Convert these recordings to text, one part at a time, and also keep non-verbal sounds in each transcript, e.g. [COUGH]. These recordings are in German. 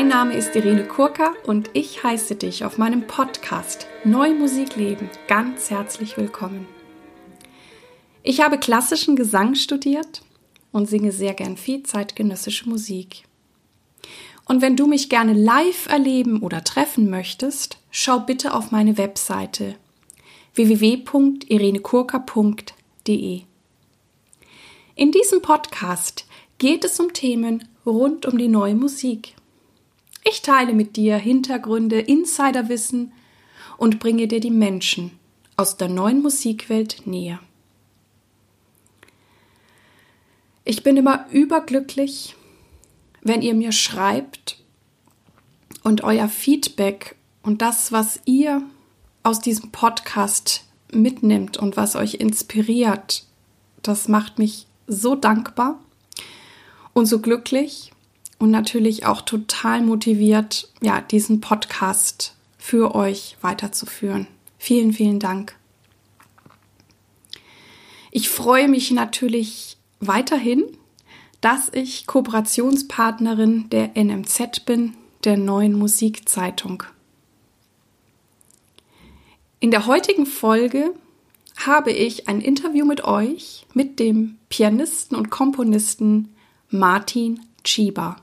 Mein Name ist Irene Kurka und ich heiße dich auf meinem Podcast Neu Musik leben ganz herzlich willkommen. Ich habe klassischen Gesang studiert und singe sehr gern viel zeitgenössische Musik. Und wenn du mich gerne live erleben oder treffen möchtest, schau bitte auf meine Webseite www.irenekurka.de. In diesem Podcast geht es um Themen rund um die neue Musik. Ich teile mit dir Hintergründe, Insiderwissen und bringe dir die Menschen aus der neuen Musikwelt näher. Ich bin immer überglücklich, wenn ihr mir schreibt und euer Feedback und das, was ihr aus diesem Podcast mitnimmt und was euch inspiriert, das macht mich so dankbar und so glücklich und natürlich auch total motiviert, ja, diesen Podcast für euch weiterzuführen. Vielen, vielen Dank. Ich freue mich natürlich weiterhin dass ich Kooperationspartnerin der NMZ bin, der neuen Musikzeitung. In der heutigen Folge habe ich ein Interview mit euch, mit dem Pianisten und Komponisten Martin Chiba.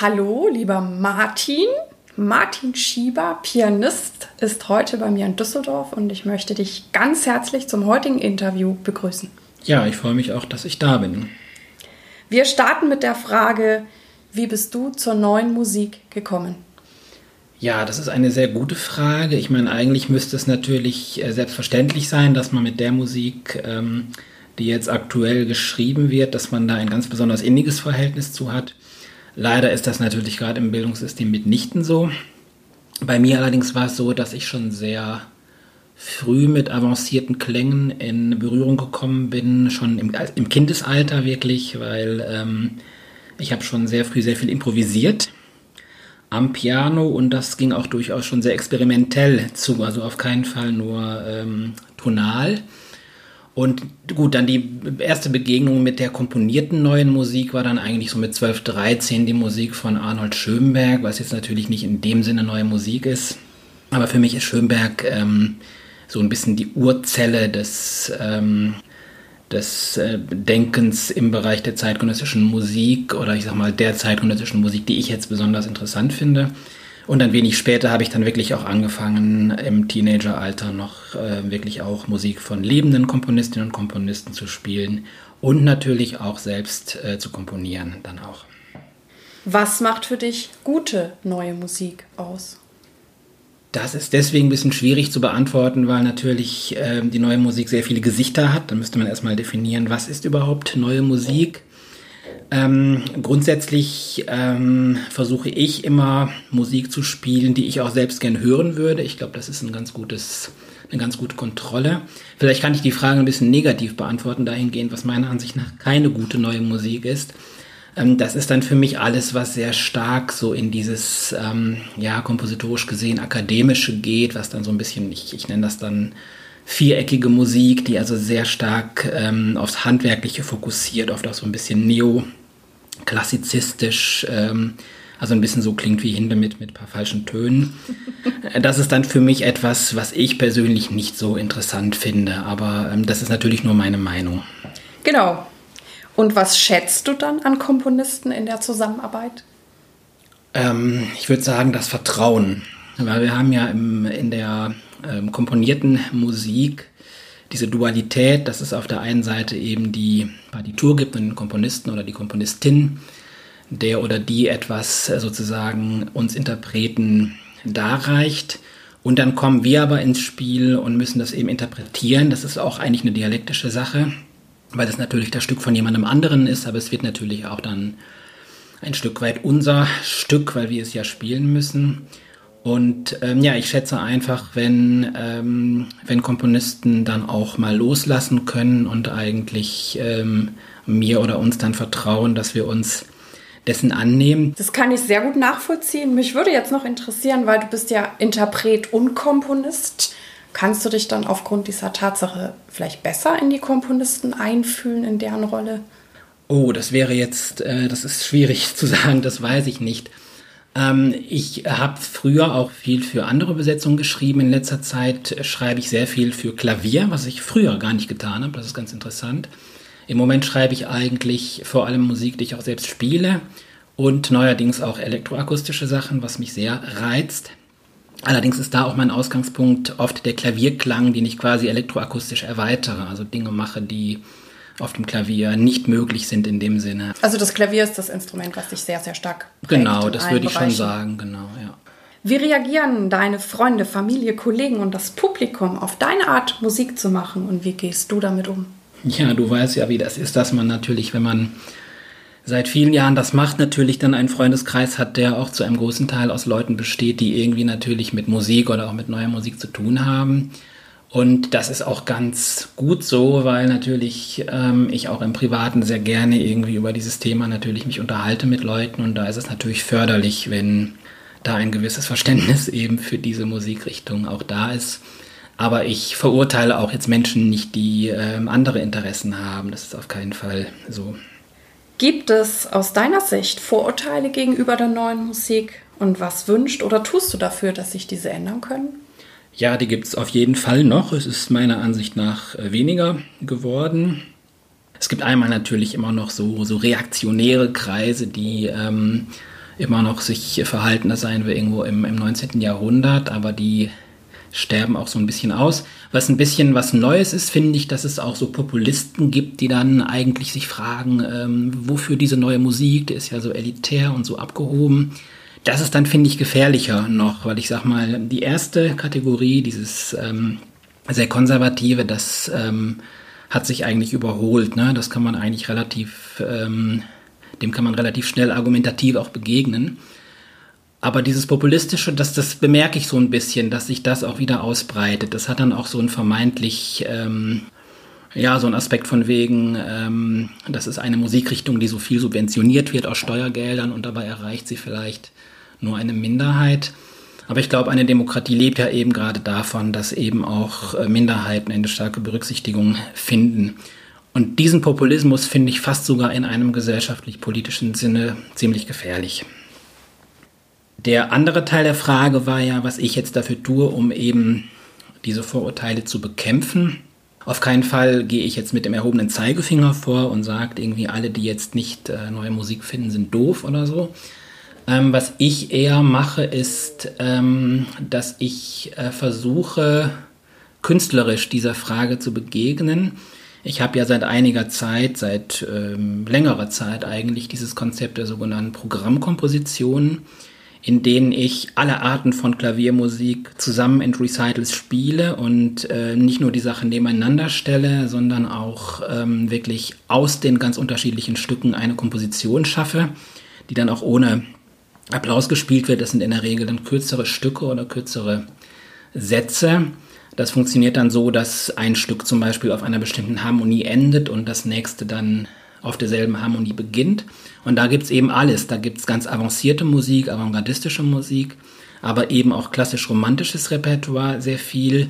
Hallo, lieber Martin. Martin Schieber, Pianist, ist heute bei mir in Düsseldorf und ich möchte dich ganz herzlich zum heutigen Interview begrüßen. Ja, ich freue mich auch, dass ich da bin. Wir starten mit der Frage, wie bist du zur neuen Musik gekommen? Ja, das ist eine sehr gute Frage. Ich meine, eigentlich müsste es natürlich äh, selbstverständlich sein, dass man mit der Musik, ähm, die jetzt aktuell geschrieben wird, dass man da ein ganz besonders inniges Verhältnis zu hat. Leider ist das natürlich gerade im Bildungssystem mitnichten so. Bei mir allerdings war es so, dass ich schon sehr früh mit avancierten Klängen in Berührung gekommen bin, schon im, im Kindesalter wirklich, weil ähm, ich habe schon sehr früh sehr viel improvisiert am Piano und das ging auch durchaus schon sehr experimentell zu, also auf keinen Fall nur ähm, tonal. Und gut, dann die erste Begegnung mit der komponierten neuen Musik war dann eigentlich so mit 12, 13 die Musik von Arnold Schönberg, was jetzt natürlich nicht in dem Sinne neue Musik ist. Aber für mich ist Schönberg ähm, so ein bisschen die Urzelle des, ähm, des äh, Denkens im Bereich der zeitgenössischen Musik oder ich sag mal der zeitgenössischen Musik, die ich jetzt besonders interessant finde. Und ein wenig später habe ich dann wirklich auch angefangen, im Teenageralter noch äh, wirklich auch Musik von lebenden Komponistinnen und Komponisten zu spielen und natürlich auch selbst äh, zu komponieren dann auch. Was macht für dich gute neue Musik aus? Das ist deswegen ein bisschen schwierig zu beantworten, weil natürlich äh, die neue Musik sehr viele Gesichter hat. Da müsste man erstmal definieren, was ist überhaupt neue Musik. Ähm, grundsätzlich ähm, versuche ich immer Musik zu spielen, die ich auch selbst gern hören würde. Ich glaube, das ist ein ganz gutes, eine ganz gute Kontrolle. Vielleicht kann ich die Frage ein bisschen negativ beantworten, dahingehend, was meiner Ansicht nach keine gute neue Musik ist. Ähm, das ist dann für mich alles, was sehr stark so in dieses, ähm, ja, kompositorisch gesehen akademische geht, was dann so ein bisschen, ich, ich nenne das dann viereckige Musik, die also sehr stark ähm, aufs Handwerkliche fokussiert, oft auch so ein bisschen neoklassizistisch, ähm, also ein bisschen so klingt wie Hinde mit, mit ein paar falschen Tönen. [LAUGHS] Das ist dann für mich etwas, was ich persönlich nicht so interessant finde, aber ähm, das ist natürlich nur meine Meinung. Genau. Und was schätzt du dann an Komponisten in der Zusammenarbeit? Ähm, ich würde sagen, das Vertrauen. Weil wir haben ja im, in der ähm, komponierten Musik diese Dualität, dass es auf der einen Seite eben die Partitur gibt und den Komponisten oder die Komponistin, der oder die etwas äh, sozusagen uns Interpreten darreicht. Und dann kommen wir aber ins Spiel und müssen das eben interpretieren. Das ist auch eigentlich eine dialektische Sache, weil das natürlich das Stück von jemandem anderen ist, aber es wird natürlich auch dann ein Stück weit unser Stück, weil wir es ja spielen müssen. Und ähm, ja, ich schätze einfach, wenn, ähm, wenn Komponisten dann auch mal loslassen können und eigentlich ähm, mir oder uns dann vertrauen, dass wir uns dessen annehmen. Das kann ich sehr gut nachvollziehen. Mich würde jetzt noch interessieren, weil du bist ja Interpret und Komponist. Kannst du dich dann aufgrund dieser Tatsache vielleicht besser in die Komponisten einfühlen, in deren Rolle? Oh, das wäre jetzt, äh, das ist schwierig [LAUGHS] zu sagen, das weiß ich nicht. Ähm, ich habe früher auch viel für andere Besetzungen geschrieben. In letzter Zeit schreibe ich sehr viel für Klavier, was ich früher gar nicht getan habe. Das ist ganz interessant. Im Moment schreibe ich eigentlich vor allem Musik, die ich auch selbst spiele und neuerdings auch elektroakustische Sachen, was mich sehr reizt. Allerdings ist da auch mein Ausgangspunkt oft der Klavierklang, den ich quasi elektroakustisch erweitere, also Dinge mache, die auf dem Klavier nicht möglich sind in dem Sinne. Also das Klavier ist das Instrument, was dich sehr, sehr stark Genau, das würde ich schon sagen, genau, ja. Wie reagieren deine Freunde, Familie, Kollegen und das Publikum auf deine Art, Musik zu machen und wie gehst du damit um? Ja, du weißt ja, wie das ist, dass man natürlich, wenn man seit vielen Jahren das macht, natürlich dann einen Freundeskreis hat, der auch zu einem großen Teil aus Leuten besteht, die irgendwie natürlich mit Musik oder auch mit neuer Musik zu tun haben. Und das ist auch ganz gut so, weil natürlich ähm, ich auch im Privaten sehr gerne irgendwie über dieses Thema natürlich mich unterhalte mit Leuten und da ist es natürlich förderlich, wenn da ein gewisses Verständnis [LAUGHS] eben für diese Musikrichtung auch da ist. Aber ich verurteile auch jetzt Menschen nicht, die ähm, andere Interessen haben. Das ist auf keinen Fall so. Gibt es aus deiner Sicht Vorurteile gegenüber der neuen Musik? Und was wünscht oder tust du dafür, dass sich diese ändern können? Ja, die gibt es auf jeden Fall noch. Es ist meiner Ansicht nach äh, weniger geworden. Es gibt einmal natürlich immer noch so, so reaktionäre Kreise, die ähm, immer noch sich verhalten, als seien wir irgendwo im, im 19. Jahrhundert, aber die sterben auch so ein bisschen aus. Was ein bisschen was Neues ist, finde ich, dass es auch so Populisten gibt, die dann eigentlich sich fragen, ähm, wofür diese neue Musik, die ist ja so elitär und so abgehoben. Das ist dann, finde ich, gefährlicher noch, weil ich sag mal, die erste Kategorie, dieses ähm, sehr konservative, das ähm, hat sich eigentlich überholt. Ne? Das kann man eigentlich relativ, ähm, dem kann man relativ schnell argumentativ auch begegnen. Aber dieses Populistische, das, das bemerke ich so ein bisschen, dass sich das auch wieder ausbreitet. Das hat dann auch so ein vermeintlich, ähm, ja, so ein Aspekt von wegen, ähm, das ist eine Musikrichtung, die so viel subventioniert wird aus Steuergeldern und dabei erreicht sie vielleicht nur eine Minderheit. Aber ich glaube, eine Demokratie lebt ja eben gerade davon, dass eben auch äh, Minderheiten eine starke Berücksichtigung finden. Und diesen Populismus finde ich fast sogar in einem gesellschaftlich-politischen Sinne ziemlich gefährlich. Der andere Teil der Frage war ja, was ich jetzt dafür tue, um eben diese Vorurteile zu bekämpfen. Auf keinen Fall gehe ich jetzt mit dem erhobenen Zeigefinger vor und sage irgendwie, alle, die jetzt nicht äh, neue Musik finden, sind doof oder so, ähm, was ich eher mache, ist, ähm, dass ich äh, versuche, künstlerisch dieser Frage zu begegnen. Ich habe ja seit einiger Zeit, seit ähm, längerer Zeit eigentlich dieses Konzept der sogenannten Programmkompositionen, in denen ich alle Arten von Klaviermusik zusammen in Recitals spiele und äh, nicht nur die Sachen nebeneinander stelle, sondern auch ähm, wirklich aus den ganz unterschiedlichen Stücken eine Komposition schaffe, die dann auch ohne Applaus gespielt wird, das sind in der Regel dann kürzere Stücke oder kürzere Sätze. Das funktioniert dann so, dass ein Stück zum Beispiel auf einer bestimmten Harmonie endet und das nächste dann auf derselben Harmonie beginnt. Und da gibt's eben alles. Da gibt's ganz avancierte Musik, avantgardistische Musik, aber eben auch klassisch-romantisches Repertoire, sehr viel,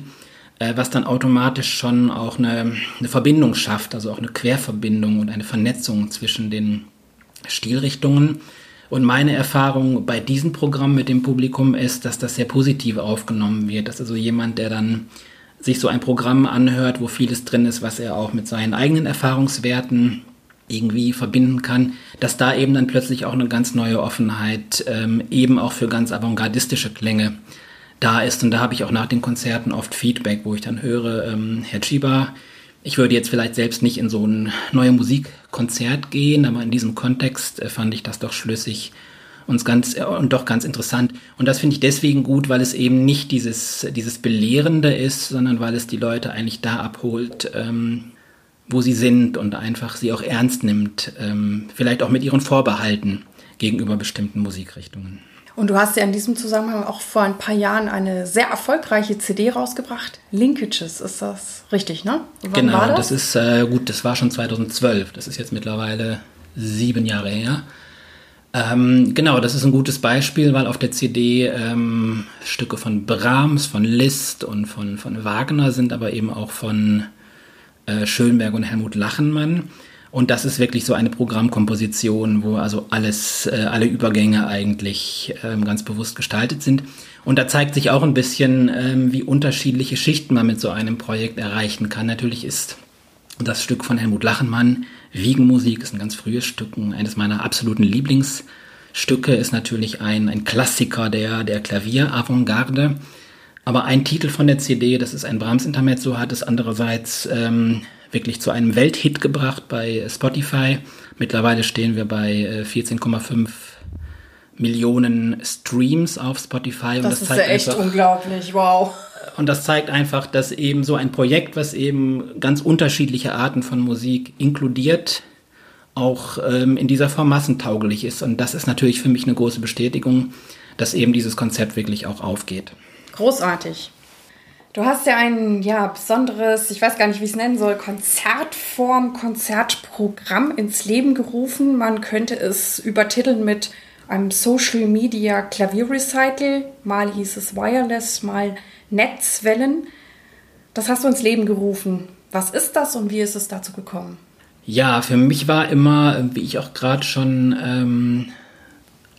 äh, was dann automatisch schon auch eine, eine Verbindung schafft, also auch eine Querverbindung und eine Vernetzung zwischen den Stilrichtungen. Und meine Erfahrung bei diesem Programm mit dem Publikum ist, dass das sehr positiv aufgenommen wird. Dass also jemand, der dann sich so ein Programm anhört, wo vieles drin ist, was er auch mit seinen eigenen Erfahrungswerten irgendwie verbinden kann, dass da eben dann plötzlich auch eine ganz neue Offenheit ähm, eben auch für ganz avantgardistische Klänge da ist. Und da habe ich auch nach den Konzerten oft Feedback, wo ich dann höre, ähm, Herr Chiba, ich würde jetzt vielleicht selbst nicht in so ein neue Musikkonzert gehen, aber in diesem Kontext äh, fand ich das doch schlüssig und ganz äh, und doch ganz interessant. Und das finde ich deswegen gut, weil es eben nicht dieses dieses belehrende ist, sondern weil es die Leute eigentlich da abholt, ähm, wo sie sind und einfach sie auch ernst nimmt, ähm, vielleicht auch mit ihren Vorbehalten gegenüber bestimmten Musikrichtungen. Und du hast ja in diesem Zusammenhang auch vor ein paar Jahren eine sehr erfolgreiche CD rausgebracht. Linkages, ist das richtig, ne? Wann genau, das? das? ist äh, gut, das war schon 2012. Das ist jetzt mittlerweile sieben Jahre her. Ähm, genau, das ist ein gutes Beispiel, weil auf der CD ähm, Stücke von Brahms, von Liszt und von, von Wagner sind, aber eben auch von äh, Schönberg und Helmut Lachenmann. Und das ist wirklich so eine Programmkomposition, wo also alles, äh, alle Übergänge eigentlich ähm, ganz bewusst gestaltet sind. Und da zeigt sich auch ein bisschen, ähm, wie unterschiedliche Schichten man mit so einem Projekt erreichen kann. Natürlich ist das Stück von Helmut Lachenmann, Wiegenmusik, ist ein ganz frühes Stück, eines meiner absoluten Lieblingsstücke, ist natürlich ein, ein Klassiker der, der Klavier-Avantgarde. Aber ein Titel von der CD, das ist ein Brahms-Intermezzo, hat es andererseits ähm, wirklich zu einem Welthit gebracht bei Spotify. Mittlerweile stehen wir bei 14,5 äh, Millionen Streams auf Spotify. das, das ist ja echt einfach, unglaublich, wow. Und das zeigt einfach, dass eben so ein Projekt, was eben ganz unterschiedliche Arten von Musik inkludiert, auch ähm, in dieser Form massentauglich ist. Und das ist natürlich für mich eine große Bestätigung, dass eben dieses Konzept wirklich auch aufgeht. Großartig. Du hast ja ein ja, besonderes, ich weiß gar nicht, wie ich es nennen soll, Konzertform, Konzertprogramm ins Leben gerufen. Man könnte es übertiteln mit einem Social Media Klavierrecital. Mal hieß es Wireless, mal Netzwellen. Das hast du ins Leben gerufen. Was ist das und wie ist es dazu gekommen? Ja, für mich war immer, wie ich auch gerade schon ähm,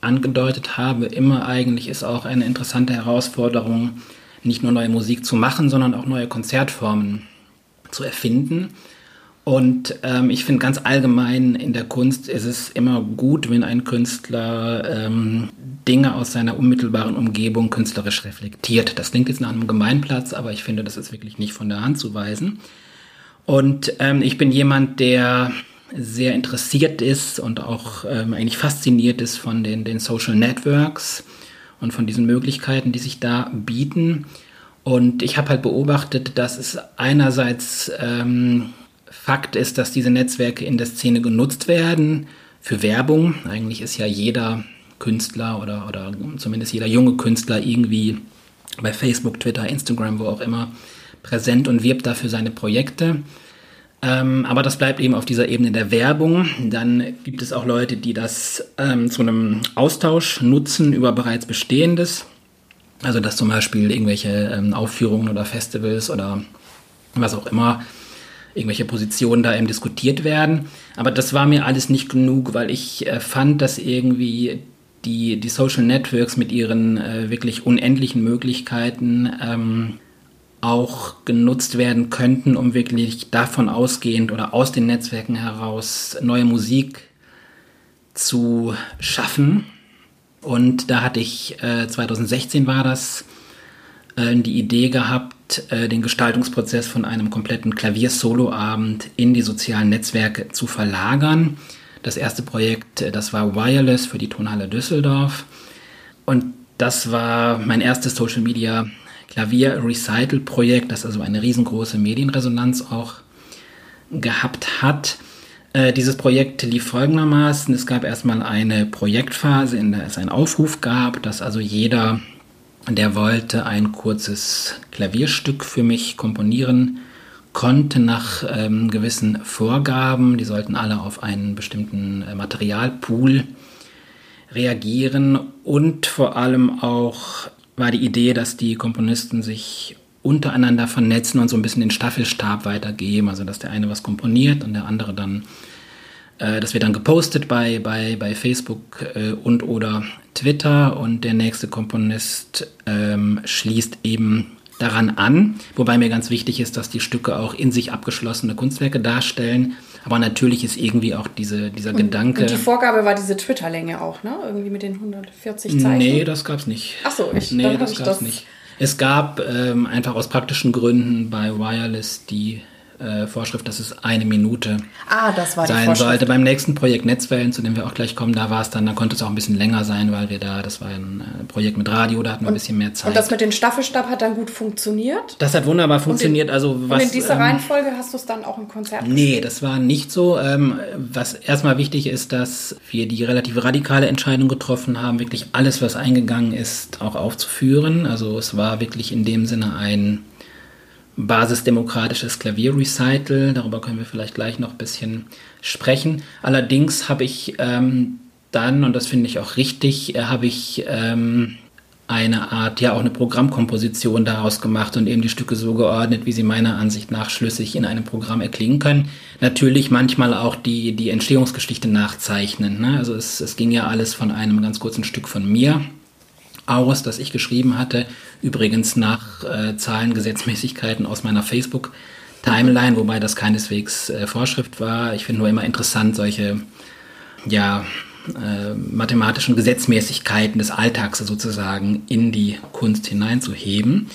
angedeutet habe, immer eigentlich ist auch eine interessante Herausforderung, nicht nur neue Musik zu machen, sondern auch neue Konzertformen zu erfinden. Und ähm, ich finde ganz allgemein in der Kunst ist es immer gut, wenn ein Künstler ähm, Dinge aus seiner unmittelbaren Umgebung künstlerisch reflektiert. Das klingt jetzt nach einem Gemeinplatz, aber ich finde, das ist wirklich nicht von der Hand zu weisen. Und ähm, ich bin jemand, der sehr interessiert ist und auch ähm, eigentlich fasziniert ist von den, den Social Networks und von diesen Möglichkeiten, die sich da bieten. Und ich habe halt beobachtet, dass es einerseits ähm, Fakt ist, dass diese Netzwerke in der Szene genutzt werden für Werbung. Eigentlich ist ja jeder Künstler oder, oder zumindest jeder junge Künstler irgendwie bei Facebook, Twitter, Instagram, wo auch immer präsent und wirbt dafür seine Projekte. Ähm, aber das bleibt eben auf dieser Ebene der Werbung. Dann gibt es auch Leute, die das ähm, zu einem Austausch nutzen über bereits Bestehendes. Also dass zum Beispiel irgendwelche ähm, Aufführungen oder Festivals oder was auch immer, irgendwelche Positionen da eben diskutiert werden. Aber das war mir alles nicht genug, weil ich äh, fand, dass irgendwie die, die Social Networks mit ihren äh, wirklich unendlichen Möglichkeiten ähm, auch genutzt werden könnten, um wirklich davon ausgehend oder aus den Netzwerken heraus neue Musik zu schaffen. Und da hatte ich, äh, 2016 war das, äh, die Idee gehabt, äh, den Gestaltungsprozess von einem kompletten Klavier-Solo-Abend in die sozialen Netzwerke zu verlagern. Das erste Projekt, äh, das war Wireless für die Tonhalle Düsseldorf. Und das war mein erstes Social Media Klavier-Recital-Projekt, das also eine riesengroße Medienresonanz auch gehabt hat. Äh, dieses Projekt lief folgendermaßen. Es gab erstmal eine Projektphase, in der es einen Aufruf gab, dass also jeder, der wollte, ein kurzes Klavierstück für mich komponieren konnte nach ähm, gewissen Vorgaben. Die sollten alle auf einen bestimmten äh, Materialpool reagieren und vor allem auch war die Idee, dass die Komponisten sich untereinander vernetzen und so ein bisschen den Staffelstab weitergeben. Also dass der eine was komponiert und der andere dann, äh, das wird dann gepostet bei, bei, bei Facebook äh, und oder Twitter und der nächste Komponist ähm, schließt eben daran an. Wobei mir ganz wichtig ist, dass die Stücke auch in sich abgeschlossene Kunstwerke darstellen. Aber natürlich ist irgendwie auch diese, dieser und, Gedanke. Und die Vorgabe war diese Twitter-Länge auch, ne? Irgendwie mit den 140 Zeichen. Nee, das gab's nicht. Ach so, ich Nee, das gab's das nicht. Es gab ähm, einfach aus praktischen Gründen bei Wireless die äh, Vorschrift, dass es eine Minute ah, das war sein sollte. Beim nächsten Projekt Netzwellen, zu dem wir auch gleich kommen, da war es dann, da konnte es auch ein bisschen länger sein, weil wir da, das war ein äh, Projekt mit Radio, da hatten wir und, ein bisschen mehr Zeit. Und das mit dem Staffelstab hat dann gut funktioniert? Das hat wunderbar funktioniert. In, also was, und in dieser ähm, Reihenfolge hast du es dann auch im Konzert gespielt? Nee, das war nicht so. Ähm, was erstmal wichtig ist, dass wir die relativ radikale Entscheidung getroffen haben, wirklich alles, was eingegangen ist, auch aufzuführen. Also es war wirklich in dem Sinne ein basisdemokratisches Klavierrecital. Darüber können wir vielleicht gleich noch ein bisschen sprechen. Allerdings habe ich ähm, dann, und das finde ich auch richtig, äh, habe ich ähm, eine Art, ja auch eine Programmkomposition daraus gemacht und eben die Stücke so geordnet, wie sie meiner Ansicht nach schlüssig in einem Programm erklingen können. Natürlich manchmal auch die, die Entstehungsgeschichte nachzeichnen. Ne? Also es, es ging ja alles von einem ganz kurzen Stück von mir aus, das ich geschrieben hatte. Übrigens nach äh, Zahlen, Gesetzmäßigkeiten aus meiner Facebook-Timeline, wobei das keineswegs äh, Vorschrift war. Ich finde nur immer interessant, solche ja, äh, mathematischen Gesetzmäßigkeiten des Alltags sozusagen in die Kunst hineinzuheben.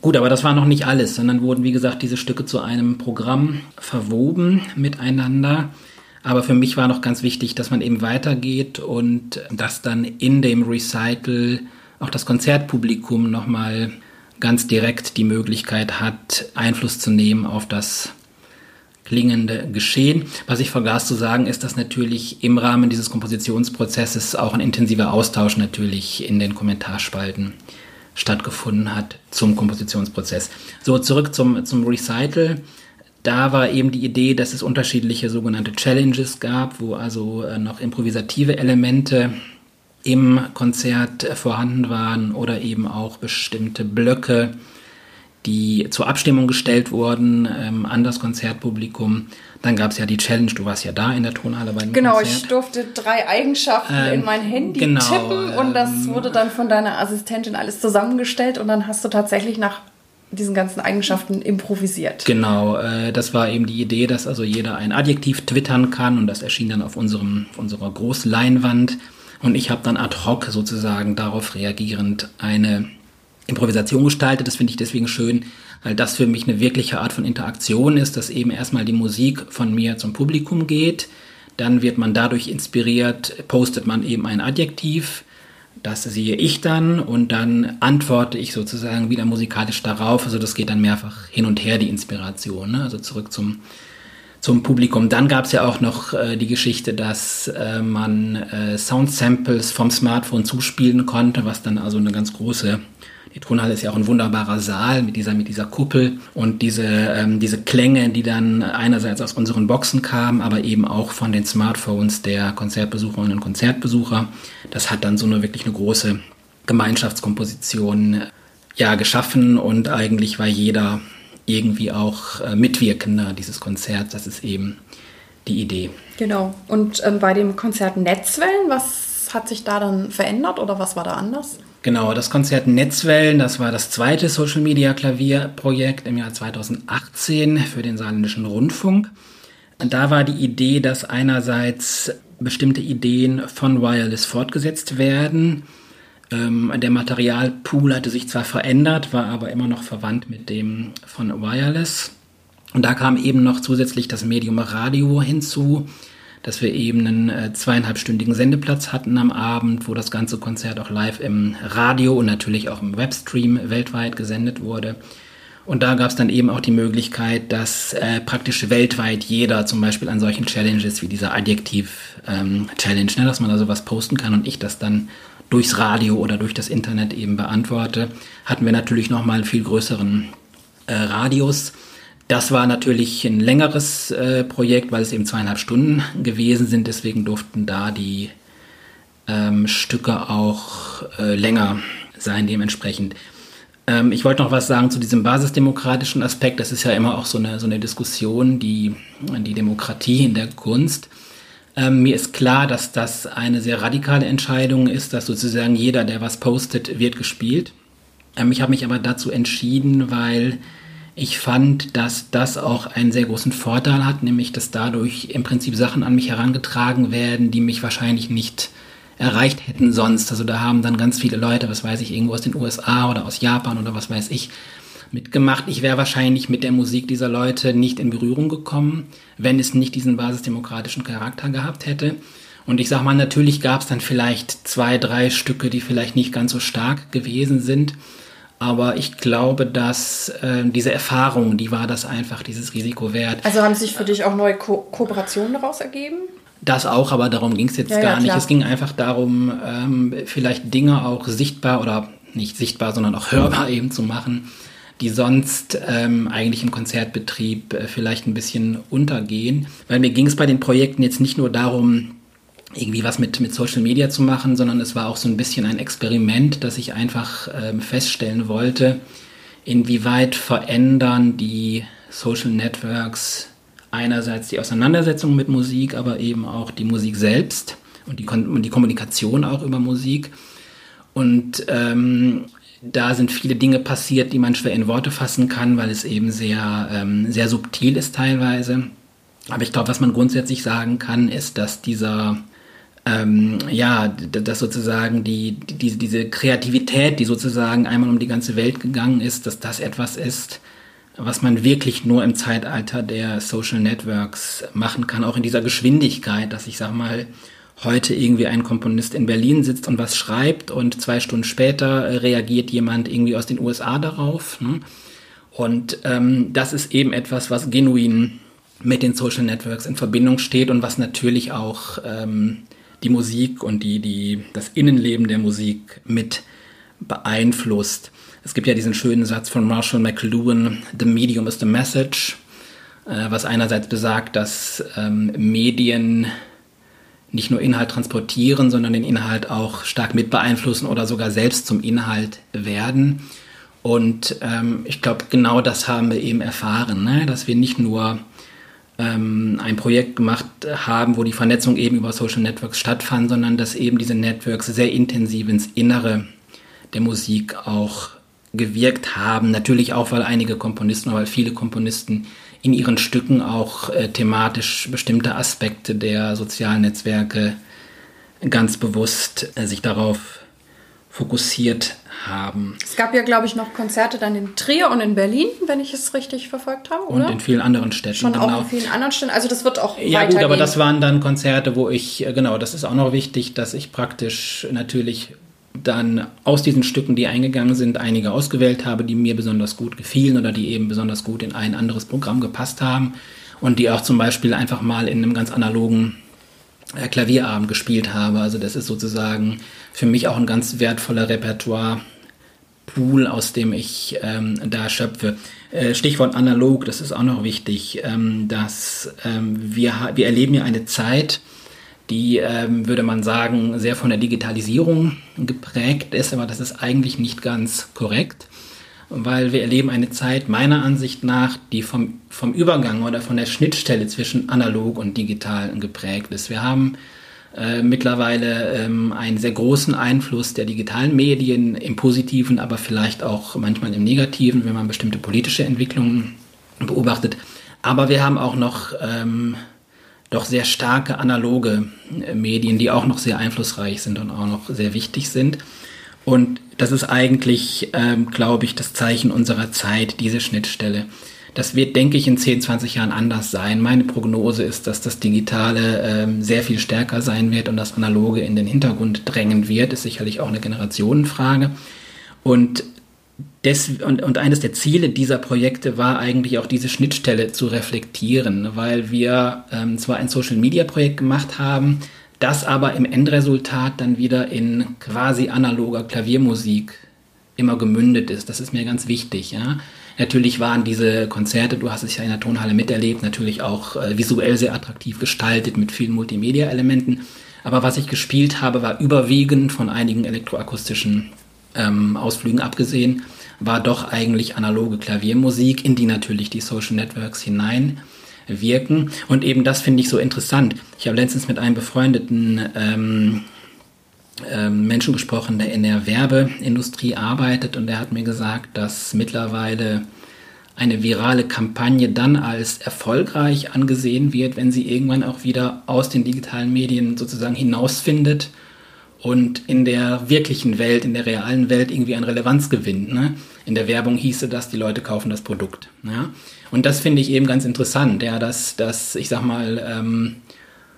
Gut, aber das war noch nicht alles, sondern wurden, wie gesagt, diese Stücke zu einem Programm verwoben miteinander. Aber für mich war noch ganz wichtig, dass man eben weitergeht und dass dann in dem Recital auch das Konzertpublikum nochmal ganz direkt die Möglichkeit hat, Einfluss zu nehmen auf das klingende Geschehen. Was ich vergaß zu sagen, ist, dass natürlich im Rahmen dieses Kompositionsprozesses auch ein intensiver Austausch natürlich in den Kommentarspalten stattgefunden hat zum Kompositionsprozess. So, zurück zum, zum Recital. Da war eben die Idee, dass es unterschiedliche sogenannte Challenges gab, wo also äh, noch improvisative Elemente im Konzert vorhanden waren oder eben auch bestimmte Blöcke die zur Abstimmung gestellt wurden ähm, an das Konzertpublikum. Dann gab es ja die Challenge, du warst ja da in der Tonhalle bei dem Genau, Konzert. ich durfte drei Eigenschaften Ähm, in mein Handy genau, tippen und das ähm, wurde dann von deiner Assistentin alles zusammengestellt und dann hast du tatsächlich nach diesen ganzen Eigenschaften improvisiert. Genau, äh, das war eben die Idee, dass also jeder ein Adjektiv twittern kann und das erschien dann auf, unserem, auf unserer Großleinwand. Und ich habe dann ad hoc sozusagen darauf reagierend eine Improvisation gestaltet. Das finde ich deswegen schön, weil das für mich eine wirkliche Art von Interaktion ist, dass eben erstmal die Musik von mir zum Publikum geht. Dann wird man dadurch inspiriert, postet man eben ein Adjektiv. Das sehe ich dann und dann antworte ich sozusagen wieder musikalisch darauf. Also das geht dann mehrfach hin und her, die Inspiration. Ne? Also zurück zum, zum Publikum. Dann gab es ja auch noch äh, die Geschichte, dass äh, man äh, Sound-Samples vom Smartphone zuspielen konnte, was dann also eine ganz große die Tonhalle ist ja auch ein wunderbarer Saal mit dieser, mit dieser Kuppel und diese, ähm, diese Klänge, die dann einerseits aus unseren Boxen kamen, aber eben auch von den Smartphones der Konzertbesucherinnen und Konzertbesucher. Das hat dann so eine wirklich eine große Gemeinschaftskomposition ja, geschaffen und eigentlich war jeder irgendwie auch äh, Mitwirkender dieses Konzerts. Das ist eben die Idee. Genau. Und ähm, bei dem Konzert Netzwellen, was hat sich da dann verändert oder was war da anders? Genau, das Konzert Netzwellen, das war das zweite Social Media Klavierprojekt im Jahr 2018 für den Saarländischen Rundfunk. Und da war die Idee, dass einerseits bestimmte Ideen von Wireless fortgesetzt werden. Ähm, der Materialpool hatte sich zwar verändert, war aber immer noch verwandt mit dem von Wireless. Und da kam eben noch zusätzlich das Medium Radio hinzu, dass wir eben einen äh, zweieinhalbstündigen Sendeplatz hatten am Abend, wo das ganze Konzert auch live im Radio und natürlich auch im Webstream weltweit gesendet wurde. Und da gab es dann eben auch die Möglichkeit, dass äh, praktisch weltweit jeder zum Beispiel an solchen Challenges wie dieser Adjektiv-Challenge, ne, dass man da sowas posten kann und ich das dann durchs Radio oder durch das Internet eben beantworte, hatten wir natürlich nochmal einen viel größeren äh, Radius. Das war natürlich ein längeres äh, Projekt, weil es eben zweieinhalb Stunden gewesen sind. Deswegen durften da die ähm, Stücke auch äh, länger sein, dementsprechend. Ähm, ich wollte noch was sagen zu diesem basisdemokratischen Aspekt. Das ist ja immer auch so eine, so eine Diskussion, die, die Demokratie in der Kunst. Ähm, mir ist klar, dass das eine sehr radikale Entscheidung ist, dass sozusagen jeder, der was postet, wird gespielt. Ähm, ich habe mich aber dazu entschieden, weil ich fand, dass das auch einen sehr großen Vorteil hat, nämlich dass dadurch im Prinzip Sachen an mich herangetragen werden, die mich wahrscheinlich nicht erreicht hätten sonst. Also da haben dann ganz viele Leute, was weiß ich, irgendwo aus den USA oder aus Japan oder was weiß ich, mitgemacht. Ich wäre wahrscheinlich mit der Musik dieser Leute nicht in Berührung gekommen, wenn es nicht diesen basisdemokratischen Charakter gehabt hätte. Und ich sag mal, natürlich gab es dann vielleicht zwei, drei Stücke, die vielleicht nicht ganz so stark gewesen sind. Aber ich glaube, dass äh, diese Erfahrung, die war das einfach, dieses Risiko wert. Also haben sich für dich auch neue Ko Kooperationen daraus ergeben? Das auch, aber darum ging es jetzt Ja, ja, gar nicht. klar. Es ging einfach darum, ähm, vielleicht Dinge auch sichtbar oder nicht sichtbar, sondern auch hörbar [LAUGHS] eben zu machen, die sonst ähm, eigentlich im Konzertbetrieb äh, vielleicht ein bisschen untergehen. Weil mir ging es bei den Projekten jetzt nicht nur darum, irgendwie was mit, mit Social Media zu machen, sondern es war auch so ein bisschen ein Experiment, dass ich einfach ähm, feststellen wollte, inwieweit verändern die Social Networks einerseits die Auseinandersetzung mit Musik, aber eben auch die Musik selbst und die, und die Kommunikation auch über Musik. Und ähm, da sind viele Dinge passiert, die man schwer in Worte fassen kann, weil es eben sehr, ähm, sehr subtil ist teilweise. Aber ich glaube, was man grundsätzlich sagen kann, ist, dass dieser, ähm, ja, dass sozusagen die, die, diese Kreativität, die sozusagen einmal um die ganze Welt gegangen ist, dass das etwas ist, was man wirklich nur im Zeitalter der Social Networks machen kann, auch in dieser Geschwindigkeit, dass ich sag mal, heute irgendwie ein Komponist in Berlin sitzt und was schreibt und zwei Stunden später äh, reagiert jemand irgendwie aus den USA darauf. Ne? Und ähm, das ist eben etwas, was genuin mit den Social Networks in Verbindung steht und was natürlich auch ähm, die Musik und die, die, das Innenleben der Musik mit beeinflusst. Es gibt ja diesen schönen Satz von Marshall McLuhan, The Medium is the Message, äh, was einerseits besagt, dass ähm, Medien nicht nur Inhalt transportieren, sondern den Inhalt auch stark mit beeinflussen oder sogar selbst zum Inhalt werden. Und ähm, ich glaube, genau das haben wir eben erfahren, ne? dass wir nicht nur ähm, ein Projekt gemacht haben, wo die Vernetzung eben über Social Networks stattfand, sondern dass eben diese Networks sehr intensiv ins Innere der Musik auch gewirkt haben. Natürlich auch, weil einige Komponisten, weil viele Komponisten in ihren Stücken auch äh, thematisch bestimmte Aspekte der sozialen Netzwerke ganz bewusst äh, sich darauf fokussiert haben. Es gab ja, glaube ich, noch Konzerte dann in Trier und in Berlin, wenn ich es richtig verfolgt habe, oder? Und in vielen anderen Städten. Schon genau. auch in vielen anderen Städten. Also das wird auch Ja gut, aber das waren dann Konzerte, wo ich, äh, genau, das ist auch noch wichtig, dass ich praktisch natürlich dann aus diesen Stücken, die eingegangen sind, einige ausgewählt habe, die mir besonders gut gefielen oder die eben besonders gut in ein anderes Programm gepasst haben und die auch zum Beispiel einfach mal in einem ganz analogen äh, Klavierabend gespielt habe. Also das ist sozusagen für mich auch ein ganz wertvoller Repertoire. Pool, aus dem ich ähm, da schöpfe. Äh, Stichwort analog, das ist auch noch wichtig, ähm, dass ähm, wir, wir erleben ja eine Zeit, die, ähm, würde man sagen, sehr von der Digitalisierung geprägt ist, aber das ist eigentlich nicht ganz korrekt, weil wir erleben eine Zeit meiner Ansicht nach, die vom, vom Übergang oder von der Schnittstelle zwischen analog und digital geprägt ist. Wir haben äh, mittlerweile ähm, einen sehr großen Einfluss der digitalen Medien im positiven, aber vielleicht auch manchmal im negativen, wenn man bestimmte politische Entwicklungen beobachtet. Aber wir haben auch noch ähm, doch sehr starke analoge äh, Medien, die auch noch sehr einflussreich sind und auch noch sehr wichtig sind. Und das ist eigentlich, ähm, glaube ich, das Zeichen unserer Zeit, diese Schnittstelle. Das wird, denke ich, in 10, 20 Jahren anders sein. Meine Prognose ist, dass das Digitale ähm, sehr viel stärker sein wird und das Analoge in den Hintergrund drängen wird. Ist sicherlich auch eine Generationenfrage. Und des, und, und eines der Ziele dieser Projekte war eigentlich auch diese Schnittstelle zu reflektieren, weil wir ähm, zwar ein Social-Media-Projekt gemacht haben, das aber im Endresultat dann wieder in quasi analoger Klaviermusik immer gemündet ist. Das ist mir ganz wichtig. Ja? Natürlich waren diese Konzerte, du hast es ja in der Tonhalle miterlebt, natürlich auch äh, visuell sehr attraktiv gestaltet mit vielen Multimedia-Elementen. Aber was ich gespielt habe, war überwiegend von einigen elektroakustischen ähm, Ausflügen abgesehen, war doch eigentlich analoge Klaviermusik, in die natürlich die Social Networks hinein wirken. Und eben das finde ich so interessant. Ich habe letztens mit einem befreundeten ähm, Menschen gesprochen, der in der Werbeindustrie arbeitet und der hat mir gesagt, dass mittlerweile eine virale Kampagne dann als erfolgreich angesehen wird, wenn sie irgendwann auch wieder aus den digitalen Medien sozusagen hinausfindet und in der wirklichen Welt, in der realen Welt irgendwie an Relevanz gewinnt. Ne? In der Werbung hieße das, die Leute kaufen das Produkt. Ja? Und das finde ich eben ganz interessant, ja, dass, dass ich sag mal, ähm,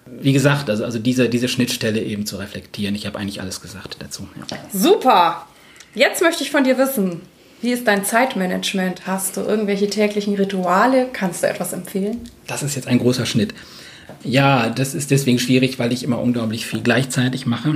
wie gesagt, also, also diese, diese Schnittstelle eben zu reflektieren. Ich habe eigentlich alles gesagt dazu. Ja. Super! Jetzt möchte ich von dir wissen, wie ist dein Zeitmanagement? Hast du irgendwelche täglichen Rituale? Kannst du etwas empfehlen? Das ist jetzt ein großer Schnitt. Ja, das ist deswegen schwierig, weil ich immer unglaublich viel gleichzeitig mache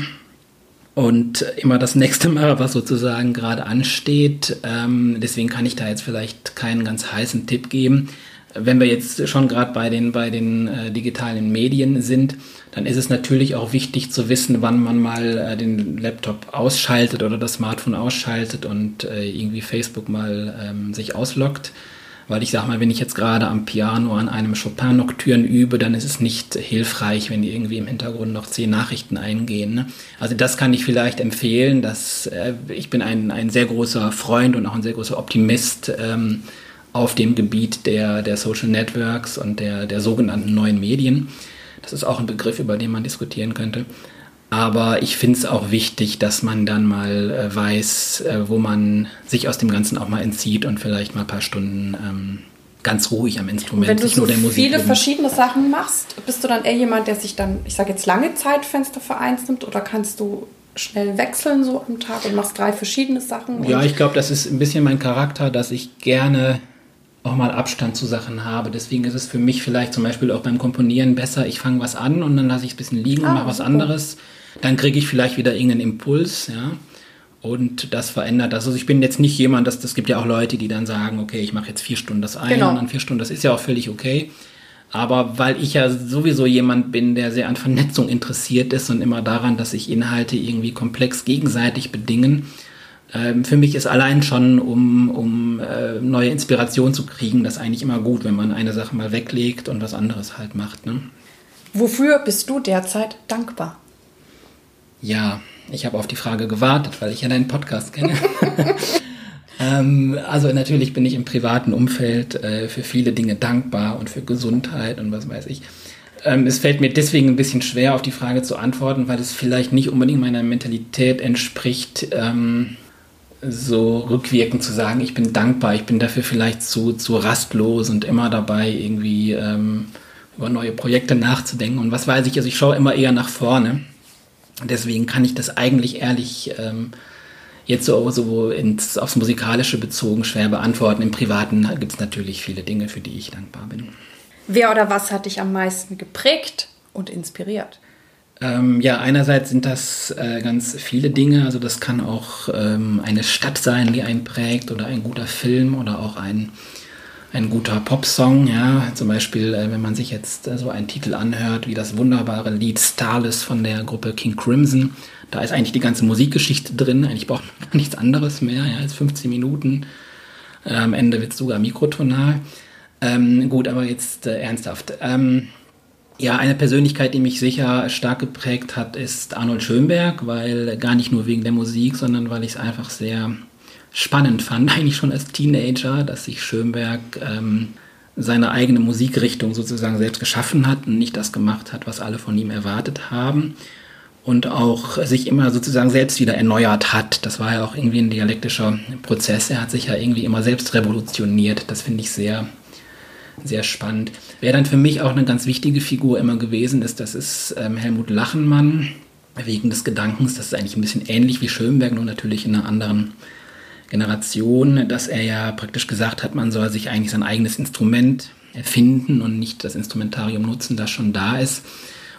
und immer das nächste Mal, was sozusagen gerade ansteht. Ähm, deswegen kann ich da jetzt vielleicht keinen ganz heißen Tipp geben. Wenn wir jetzt schon gerade bei den, bei den äh, digitalen Medien sind, dann ist es natürlich auch wichtig zu wissen, wann man mal äh, den Laptop ausschaltet oder das Smartphone ausschaltet und äh, irgendwie Facebook mal ähm, sich ausloggt. Weil ich sag mal, wenn ich jetzt gerade am Piano an einem Chopin-Nocturne übe, dann ist es nicht hilfreich, wenn irgendwie im Hintergrund noch zehn Nachrichten eingehen. Ne? Also das kann ich vielleicht empfehlen, dass äh, ich bin ein, ein sehr großer Freund und auch ein sehr großer Optimist ähm, auf dem Gebiet der, der Social Networks und der, der sogenannten neuen Medien. Das ist auch ein Begriff, über den man diskutieren könnte. Aber ich finde es auch wichtig, dass man dann mal äh, weiß, äh, wo man sich aus dem Ganzen auch mal entzieht und vielleicht mal ein paar Stunden ähm, ganz ruhig am Instrument, Wenn du so viele üben. verschiedene Sachen machst, bist du dann eher jemand, der sich dann, ich sage jetzt lange Zeitfenster für eins nimmt oder kannst du schnell wechseln so am Tag und machst drei verschiedene Sachen? Ja, ich glaube, das ist ein bisschen mein Charakter, dass ich gerne auch mal Abstand zu Sachen habe. Deswegen ist es für mich vielleicht zum Beispiel auch beim Komponieren besser, ich fange was an und dann lasse ich es ein bisschen liegen ah, und mache was super. anderes. Dann kriege ich vielleicht wieder irgendeinen Impuls, ja. Und das verändert das. Also ich bin jetzt nicht jemand, das, das gibt ja auch Leute, die dann sagen, okay, ich mache jetzt vier Stunden das ein genau. und dann vier Stunden, das ist ja auch völlig okay. Aber weil ich ja sowieso jemand bin, der sehr an Vernetzung interessiert ist und immer daran, dass sich Inhalte irgendwie komplex gegenseitig bedingen, ähm, für mich ist allein schon, um, um äh, neue Inspiration zu kriegen, das eigentlich immer gut, wenn man eine Sache mal weglegt und was anderes halt macht. Ne? Wofür bist du derzeit dankbar? Ja, ich habe auf die Frage gewartet, weil ich ja deinen Podcast kenne. [LAUGHS] ähm, also natürlich bin ich im privaten Umfeld äh, für viele Dinge dankbar und für Gesundheit und was weiß ich. Ähm, es fällt mir deswegen ein bisschen schwer, auf die Frage zu antworten, weil es vielleicht nicht unbedingt meiner Mentalität entspricht. Ähm, so rückwirkend zu sagen, ich bin dankbar, ich bin dafür vielleicht zu, zu rastlos und immer dabei, irgendwie ähm, über neue Projekte nachzudenken. Und was weiß ich, also ich schaue immer eher nach vorne. Deswegen kann ich das eigentlich ehrlich ähm, jetzt so, so ins, aufs Musikalische bezogen schwer beantworten. Im Privaten gibt es natürlich viele Dinge, für die ich dankbar bin. Wer oder was hat dich am meisten geprägt und inspiriert? Ähm, ja, einerseits sind das äh, ganz viele Dinge. Also das kann auch ähm, eine Stadt sein, die einen prägt oder ein guter Film oder auch ein, ein guter Popsong. Ja, zum Beispiel, äh, wenn man sich jetzt äh, so einen Titel anhört, wie das wunderbare Lied Starless von der Gruppe King Crimson. Da ist eigentlich die ganze Musikgeschichte drin. Eigentlich braucht man nichts anderes mehr ja, als 15 Minuten. Äh, am Ende wird es sogar mikrotonal. Ähm, gut, aber jetzt äh, ernsthaft. Ja, eine Persönlichkeit, die mich sicher stark geprägt hat, ist Arnold Schönberg, weil gar nicht nur wegen der Musik, sondern weil ich es einfach sehr spannend fand, [LAUGHS] eigentlich schon als Teenager, dass sich Schönberg ähm, seine eigene Musikrichtung sozusagen selbst geschaffen hat und nicht das gemacht hat, was alle von ihm erwartet haben. Und auch sich immer sozusagen selbst wieder erneuert hat. Das war ja auch irgendwie ein dialektischer Prozess. Er hat sich ja irgendwie immer selbst revolutioniert. Das finde ich sehr sehr spannend. Wer dann für mich auch eine ganz wichtige Figur immer gewesen ist, das ist ähm, Helmut Lachenmann, wegen des Gedankens, das ist eigentlich ein bisschen ähnlich wie Schönberg, nur natürlich in einer anderen Generation, dass er ja praktisch gesagt hat, man soll sich eigentlich sein eigenes Instrument erfinden und nicht das Instrumentarium nutzen, das schon da ist.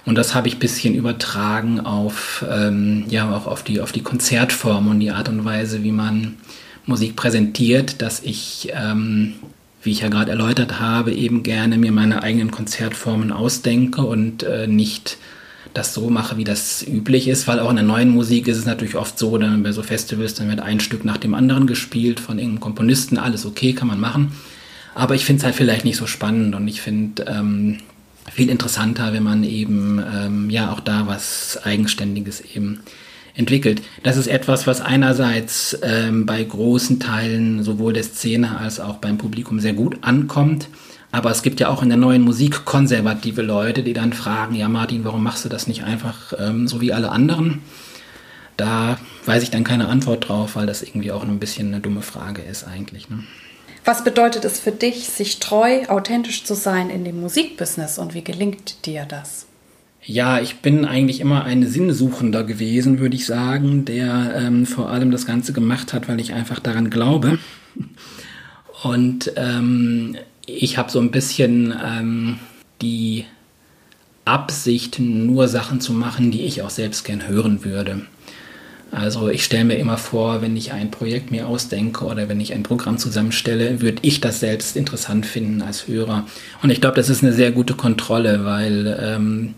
Und das habe ich ein bisschen übertragen auf, ähm, ja, auch auf die, auf die Konzertform und die Art und Weise, wie man Musik präsentiert, dass ich ähm, wie ich ja gerade erläutert habe, eben gerne mir meine eigenen Konzertformen ausdenke und äh, nicht das so mache, wie das üblich ist, weil auch in der neuen Musik ist es natürlich oft so, dann bei so Festivals, dann wird ein Stück nach dem anderen gespielt von irgendeinem Komponisten, alles okay, kann man machen. Aber ich finde es halt vielleicht nicht so spannend und ich finde ähm, viel interessanter, wenn man eben ähm, ja auch da was Eigenständiges eben entwickelt. Das ist etwas, was einerseits ähm, bei großen Teilen sowohl der Szene als auch beim Publikum sehr gut ankommt. Aber es gibt ja auch in der neuen Musik konservative Leute, die dann fragen, ja Martin, warum machst du das nicht einfach ähm, so wie alle anderen? Da weiß ich dann keine Antwort drauf, weil das irgendwie auch ein bisschen eine dumme Frage ist eigentlich. Ne? Was bedeutet es für dich, sich treu, authentisch zu sein in dem Musikbusiness und wie gelingt dir das? Ja, ich bin eigentlich immer ein Sinnsuchender gewesen, würde ich sagen, der ähm, vor allem das Ganze gemacht hat, weil ich einfach daran glaube. Und ähm, ich habe so ein bisschen ähm, die Absicht, nur Sachen zu machen, die ich auch selbst gern hören würde. Also ich stelle mir immer vor, wenn ich ein Projekt mir ausdenke oder wenn ich ein Programm zusammenstelle, würde ich das selbst interessant finden als Hörer. Und ich glaube, das ist eine sehr gute Kontrolle, weil ähm,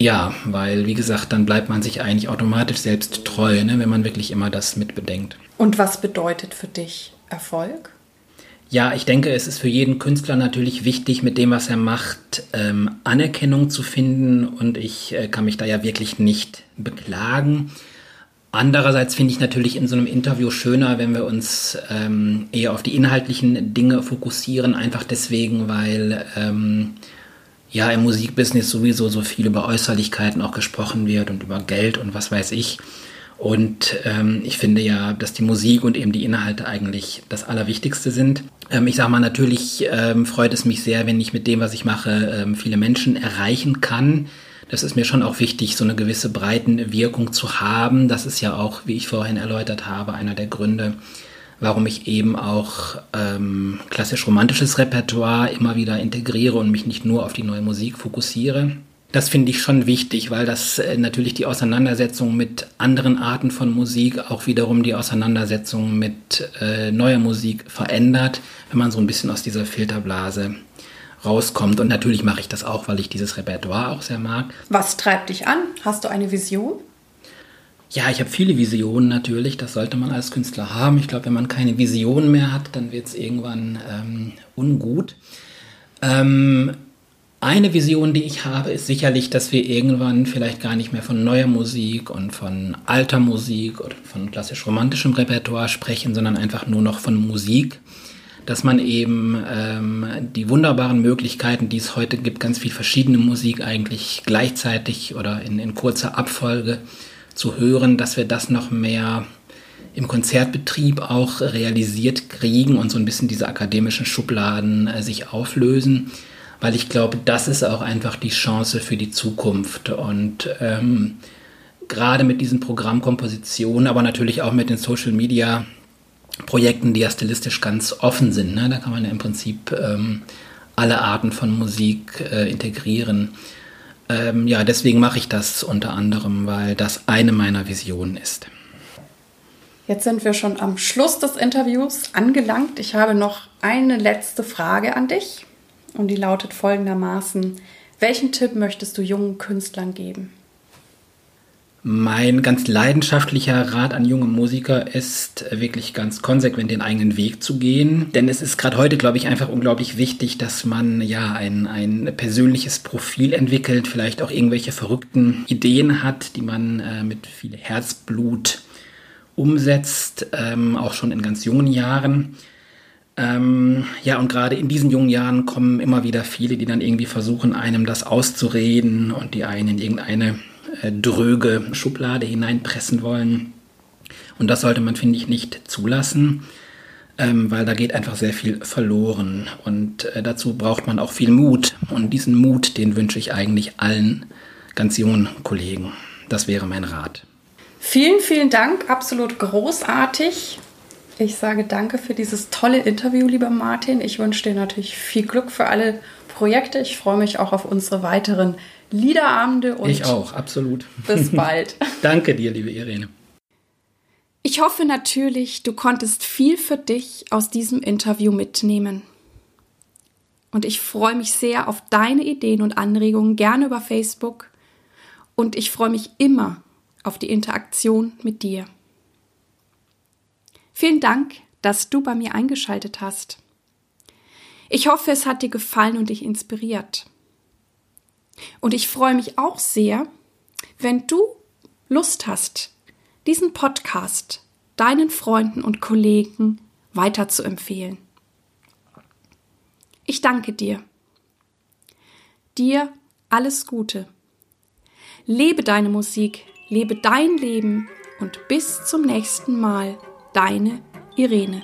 ja, weil wie gesagt, dann bleibt man sich eigentlich automatisch selbst treu, ne, wenn man wirklich immer das mitbedenkt. Und was bedeutet für dich Erfolg? Ja, ich denke, es ist für jeden Künstler natürlich wichtig, mit dem, was er macht, ähm, Anerkennung zu finden. Und ich äh, kann mich da ja wirklich nicht beklagen. Andererseits finde ich natürlich in so einem Interview schöner, wenn wir uns ähm, eher auf die inhaltlichen Dinge fokussieren, einfach deswegen, weil ähm, ja im Musikbusiness sowieso so viel über Äußerlichkeiten auch gesprochen wird und über Geld und was weiß ich. Und ähm, ich finde ja, dass die Musik und eben die Inhalte eigentlich das Allerwichtigste sind. Ähm, ich sage mal, natürlich ähm, freut es mich sehr, wenn ich mit dem, was ich mache, ähm, viele Menschen erreichen kann. Das ist mir schon auch wichtig, so eine gewisse Breitenwirkung zu haben. Das ist ja auch, wie ich vorhin erläutert habe, einer der Gründe, warum ich eben auch ähm, klassisch-romantisches Repertoire immer wieder integriere und mich nicht nur auf die neue Musik fokussiere. Das finde ich schon wichtig, weil das äh, natürlich die Auseinandersetzung mit anderen Arten von Musik auch wiederum die Auseinandersetzung mit äh, neuer Musik verändert, wenn man so ein bisschen aus dieser Filterblase rauskommt. Und natürlich mache ich das auch, weil ich dieses Repertoire auch sehr mag. Was treibt dich an? Hast du eine Vision? Ja, ich habe viele Visionen natürlich. Das sollte man als Künstler haben. Ich glaube, wenn man keine Vision mehr hat, dann wird es irgendwann ähm, ungut. Ähm, eine Vision, die ich habe, ist sicherlich, dass wir irgendwann vielleicht gar nicht mehr von neuer Musik und von alter Musik oder von klassisch romantischem Repertoire sprechen, sondern einfach nur noch von Musik. Dass man eben ähm, die wunderbaren Möglichkeiten, die es heute gibt, ganz viel verschiedene Musik eigentlich gleichzeitig oder in, in kurzer Abfolge zu hören, dass wir das noch mehr im Konzertbetrieb auch realisiert kriegen und so ein bisschen diese akademischen Schubladen äh, sich auflösen weil ich glaube, das ist auch einfach die Chance für die Zukunft. Und ähm, gerade mit diesen Programmkompositionen, aber natürlich auch mit den Social Media Projekten, die ja stilistisch ganz offen sind. Ne? Da kann man ja im Prinzip ähm, alle Arten von Musik äh, integrieren. Ähm, ja, deswegen mache ich das unter anderem, weil das eine meiner Visionen ist. Jetzt sind wir schon am Schluss des Interviews angelangt. Ich habe noch eine letzte Frage an dich. Und die lautet folgendermaßen, welchen Tipp möchtest du jungen Künstlern geben? Mein ganz leidenschaftlicher Rat an junge Musiker ist wirklich ganz konsequent den eigenen Weg zu gehen. Denn es ist gerade heute, glaube ich, einfach unglaublich wichtig, dass man ja ein, ein persönliches Profil entwickelt, vielleicht auch irgendwelche verrückten Ideen hat, die man äh, mit viel Herzblut umsetzt, ähm, auch schon in ganz jungen Jahren. Ähm, ja, und gerade in diesen jungen Jahren kommen immer wieder viele, die dann irgendwie versuchen, einem das auszureden und die einen in irgendeine dröge Schublade hineinpressen wollen. Und das sollte man, finde ich, nicht zulassen, ähm, weil da geht einfach sehr viel verloren. Und äh, dazu braucht man auch viel Mut. Und diesen Mut, den wünsche ich eigentlich allen ganz jungen Kollegen. Das wäre mein Rat. Vielen, vielen Dank. Absolut großartig. Ich sage danke für dieses tolle Interview, lieber Martin. Ich wünsche dir natürlich viel Glück für alle Projekte. Ich freue mich auch auf unsere weiteren Liederabende. Und ich auch, absolut. Bis [LAUGHS] bald. danke dir, liebe Irene. Ich hoffe natürlich, du konntest viel für dich aus diesem Interview mitnehmen. Und ich freue mich sehr auf deine Ideen und Anregungen gerne über Facebook. Und ich freue mich immer auf die Interaktion mit dir. Vielen Dank, dass du bei mir eingeschaltet hast. Ich hoffe, es hat dir gefallen und dich inspiriert. Und ich freue mich auch sehr, wenn du Lust hast, diesen Podcast deinen Freunden und Kollegen weiter zu empfehlen. Ich danke dir. Dir alles Gute. Lebe deine Musik, lebe dein Leben und bis zum nächsten Mal. Deine Irene.